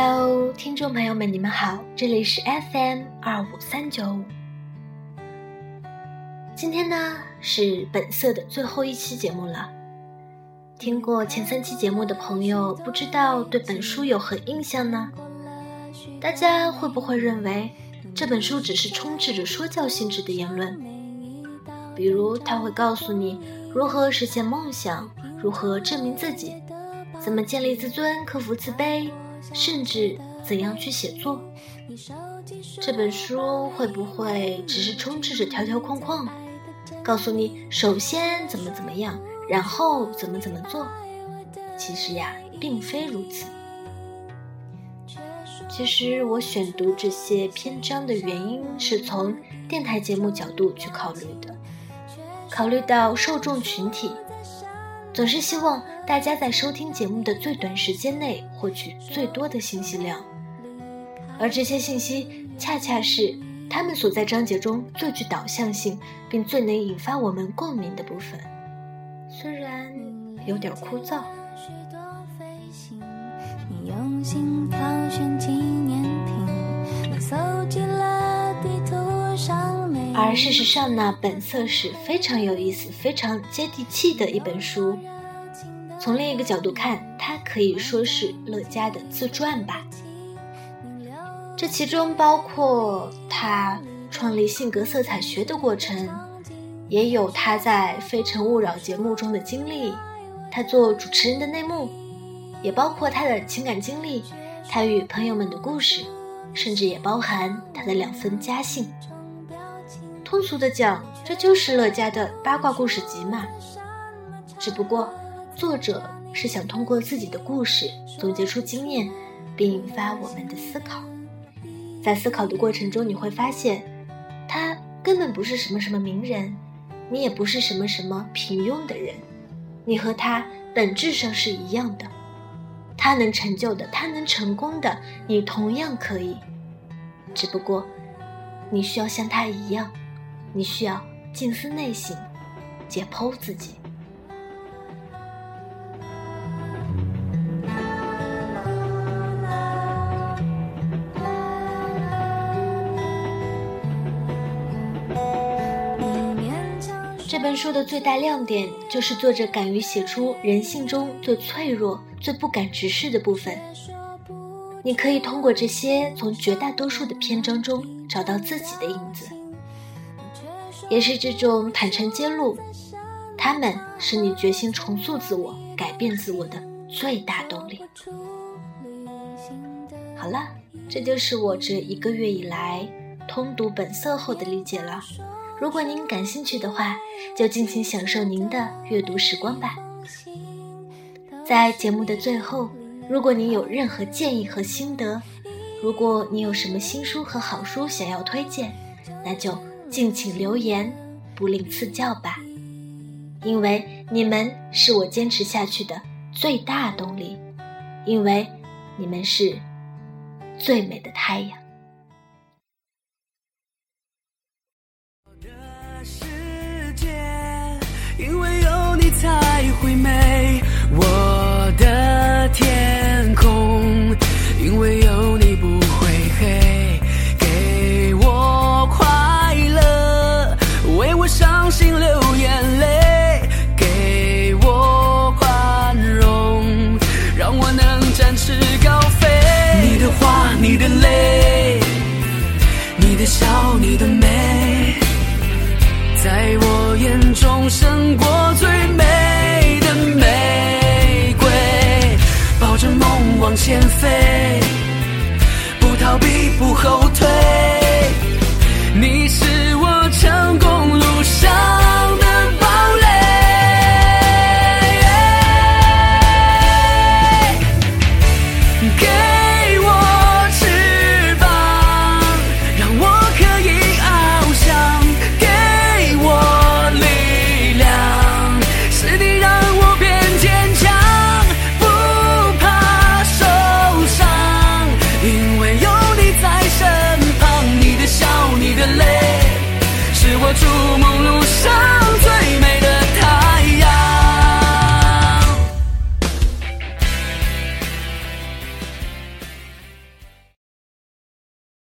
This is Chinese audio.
Hello，听众朋友们，你们好，这里是 FM 二五三九五。今天呢是本色的最后一期节目了。听过前三期节目的朋友，不知道对本书有何印象呢？大家会不会认为这本书只是充斥着说教性质的言论？比如，他会告诉你如何实现梦想，如何证明自己，怎么建立自尊，克服自卑。甚至怎样去写作？这本书会不会只是充斥着条条框框，告诉你首先怎么怎么样，然后怎么怎么做？其实呀，并非如此。其实我选读这些篇章的原因是从电台节目角度去考虑的，考虑到受众群体。总是希望大家在收听节目的最短时间内获取最多的信息量，而这些信息恰恰是他们所在章节中最具导向性，并最能引发我们共鸣的部分。虽然有点枯燥。而事实上呢，本色是非常有意思、非常接地气的一本书。从另一个角度看，它可以说是乐嘉的自传吧。这其中包括他创立性格色彩学的过程，也有他在《非诚勿扰》节目中的经历，他做主持人的内幕，也包括他的情感经历，他与朋友们的故事，甚至也包含他的两封家信。通俗的讲，这就是乐嘉的八卦故事集嘛。只不过，作者是想通过自己的故事总结出经验，并引发我们的思考。在思考的过程中，你会发现，他根本不是什么什么名人，你也不是什么什么平庸的人，你和他本质上是一样的。他能成就的，他能成功的，你同样可以。只不过，你需要像他一样。你需要静思内省，解剖自己。这本书的最大亮点就是作者敢于写出人性中最脆弱、最不敢直视的部分。你可以通过这些，从绝大多数的篇章中找到自己的影子。也是这种坦诚揭露，他们是你决心重塑自我、改变自我的最大动力。好了，这就是我这一个月以来通读本色后的理解了。如果您感兴趣的话，就尽情享受您的阅读时光吧。在节目的最后，如果您有任何建议和心得，如果你有什么新书和好书想要推荐，那就。敬请留言，不吝赐教吧，因为你们是我坚持下去的最大动力，因为你们是最美的太阳。世界因为有你才会美，我你的笑，你的美，在我眼中胜过最美的玫瑰。抱着梦往前飞，不逃避，不后退。